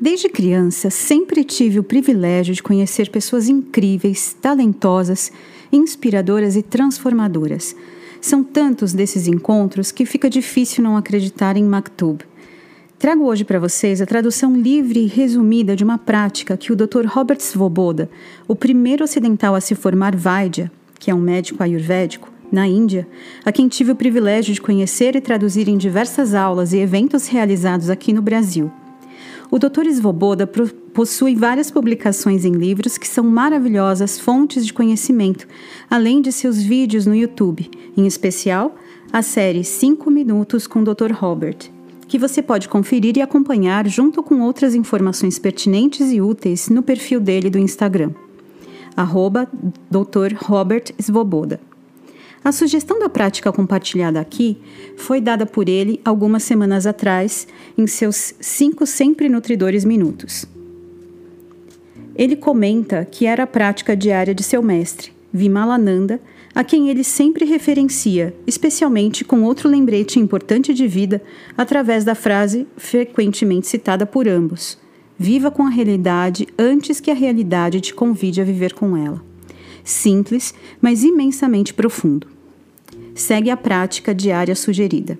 Desde criança, sempre tive o privilégio de conhecer pessoas incríveis, talentosas, inspiradoras e transformadoras. São tantos desses encontros que fica difícil não acreditar em Maktub. Trago hoje para vocês a tradução livre e resumida de uma prática que o Dr. Robert Svoboda, o primeiro ocidental a se formar Vaidya, que é um médico ayurvédico, na Índia, a quem tive o privilégio de conhecer e traduzir em diversas aulas e eventos realizados aqui no Brasil. O Dr. Svoboda possui várias publicações em livros que são maravilhosas fontes de conhecimento, além de seus vídeos no YouTube, em especial a série 5 Minutos com o Dr. Robert, que você pode conferir e acompanhar junto com outras informações pertinentes e úteis no perfil dele do Instagram, arroba Dr. Robert Svoboda. A sugestão da prática compartilhada aqui foi dada por ele algumas semanas atrás, em seus cinco sempre nutridores minutos. Ele comenta que era a prática diária de seu mestre, Vimalananda, a quem ele sempre referencia, especialmente com outro lembrete importante de vida, através da frase frequentemente citada por ambos: Viva com a realidade antes que a realidade te convide a viver com ela simples, mas imensamente profundo. Segue a prática diária sugerida.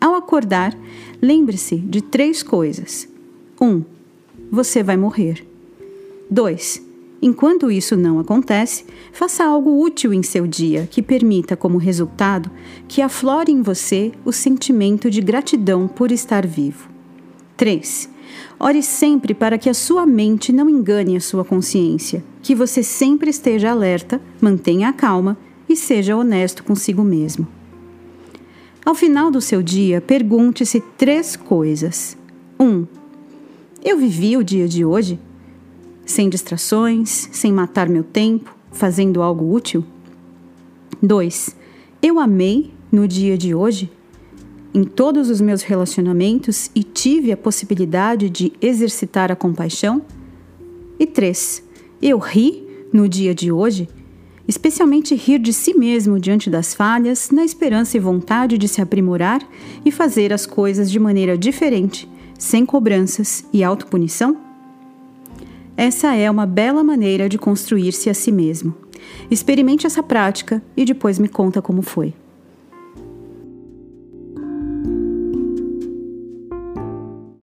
Ao acordar, lembre-se de três coisas. 1. Um, você vai morrer. 2. Enquanto isso não acontece, faça algo útil em seu dia que permita, como resultado, que aflore em você o sentimento de gratidão por estar vivo. 3. Ore sempre para que a sua mente não engane a sua consciência, que você sempre esteja alerta, mantenha a calma e seja honesto consigo mesmo. Ao final do seu dia, pergunte-se três coisas. 1. Um, eu vivi o dia de hoje? Sem distrações, sem matar meu tempo, fazendo algo útil? 2. Eu amei no dia de hoje? em todos os meus relacionamentos e tive a possibilidade de exercitar a compaixão? E três, eu ri no dia de hoje, especialmente rir de si mesmo diante das falhas, na esperança e vontade de se aprimorar e fazer as coisas de maneira diferente, sem cobranças e autopunição? Essa é uma bela maneira de construir-se a si mesmo. Experimente essa prática e depois me conta como foi.